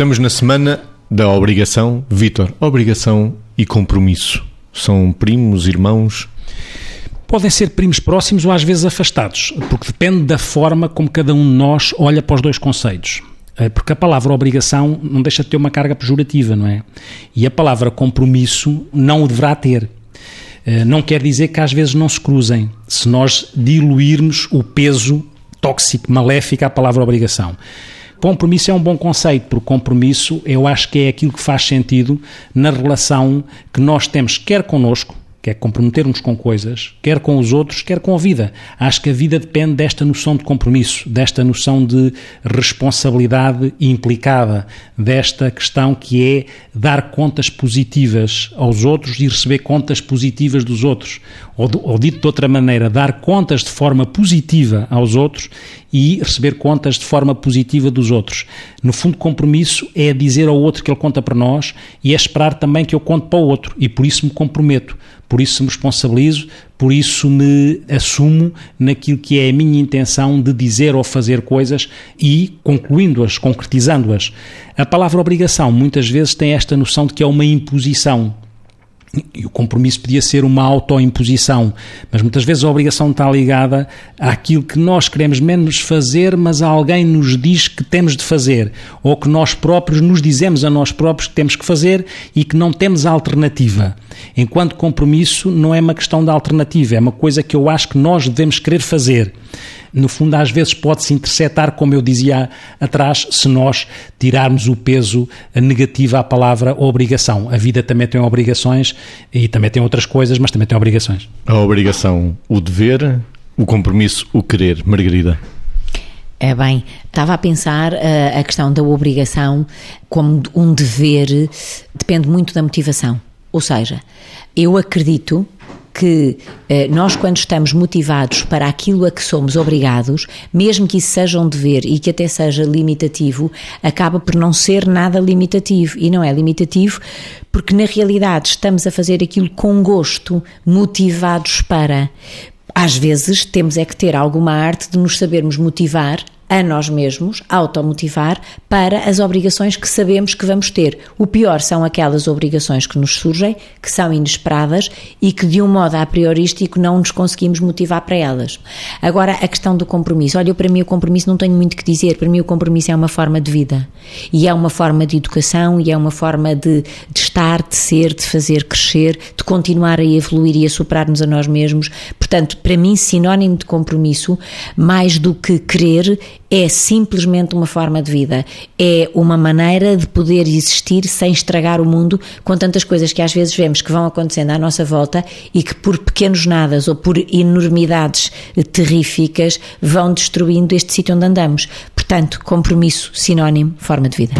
Estamos na semana da obrigação. Vítor, obrigação e compromisso. São primos, irmãos? Podem ser primos próximos ou às vezes afastados, porque depende da forma como cada um de nós olha para os dois conceitos. Eh, porque a palavra obrigação não deixa de ter uma carga pejorativa, não é? E a palavra compromisso não o deverá ter. Eh, não quer dizer que às vezes não se cruzem, se nós diluirmos o peso tóxico, maléfico à palavra obrigação. Compromisso é um bom conceito, porque compromisso eu acho que é aquilo que faz sentido na relação que nós temos, quer connosco, quer comprometermos com coisas, quer com os outros, quer com a vida. Acho que a vida depende desta noção de compromisso, desta noção de responsabilidade implicada, desta questão que é dar contas positivas aos outros e receber contas positivas dos outros. Ou, ou dito de outra maneira, dar contas de forma positiva aos outros e receber contas de forma positiva dos outros. No fundo, compromisso é dizer ao outro que ele conta para nós e é esperar também que eu conte para o outro e por isso me comprometo, por isso me responsabilizo, por isso me assumo naquilo que é a minha intenção de dizer ou fazer coisas e concluindo-as, concretizando-as. A palavra obrigação muitas vezes tem esta noção de que é uma imposição. E o compromisso podia ser uma autoimposição, mas muitas vezes a obrigação está ligada àquilo que nós queremos menos fazer, mas alguém nos diz que temos de fazer, ou que nós próprios nos dizemos a nós próprios que temos que fazer e que não temos alternativa. Enquanto compromisso não é uma questão de alternativa, é uma coisa que eu acho que nós devemos querer fazer no fundo, às vezes pode-se interceptar, como eu dizia atrás, se nós tirarmos o peso negativo à palavra obrigação. A vida também tem obrigações e também tem outras coisas, mas também tem obrigações. A obrigação, o dever, o compromisso, o querer. Margarida. É bem, estava a pensar uh, a questão da obrigação como um dever, depende muito da motivação. Ou seja, eu acredito que eh, nós, quando estamos motivados para aquilo a que somos obrigados, mesmo que isso seja um dever e que até seja limitativo, acaba por não ser nada limitativo. E não é limitativo porque, na realidade, estamos a fazer aquilo com gosto, motivados para. Às vezes temos é que ter alguma arte de nos sabermos motivar a nós mesmos, automotivar para as obrigações que sabemos que vamos ter. O pior são aquelas obrigações que nos surgem, que são inesperadas e que de um modo a priorístico não nos conseguimos motivar para elas. Agora, a questão do compromisso. Olha, para mim o compromisso não tenho muito que dizer. Para mim o compromisso é uma forma de vida. E é uma forma de educação e é uma forma de, de estar, de ser, de fazer crescer, de continuar a evoluir e a superar-nos a nós mesmos. Portanto, para mim, sinónimo de compromisso, mais do que querer, é simplesmente uma forma de vida, é uma maneira de poder existir sem estragar o mundo com tantas coisas que às vezes vemos que vão acontecendo à nossa volta e que por pequenos nadas ou por enormidades terríficas vão destruindo este sítio onde andamos. Portanto, compromisso, sinónimo, forma de vida.